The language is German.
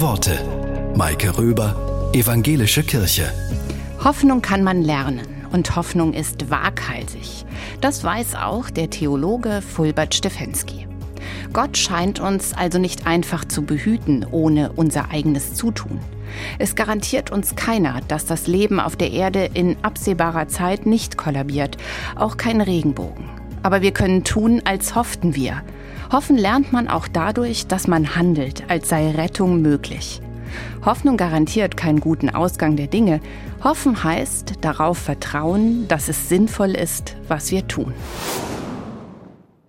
Worte. Maike Röber, Evangelische Kirche. Hoffnung kann man lernen und Hoffnung ist waghalsig. Das weiß auch der Theologe Fulbert Stefensky. Gott scheint uns also nicht einfach zu behüten, ohne unser eigenes Zutun. Es garantiert uns keiner, dass das Leben auf der Erde in absehbarer Zeit nicht kollabiert, auch kein Regenbogen. Aber wir können tun, als hofften wir. Hoffen lernt man auch dadurch, dass man handelt, als sei Rettung möglich. Hoffnung garantiert keinen guten Ausgang der Dinge. Hoffen heißt darauf vertrauen, dass es sinnvoll ist, was wir tun.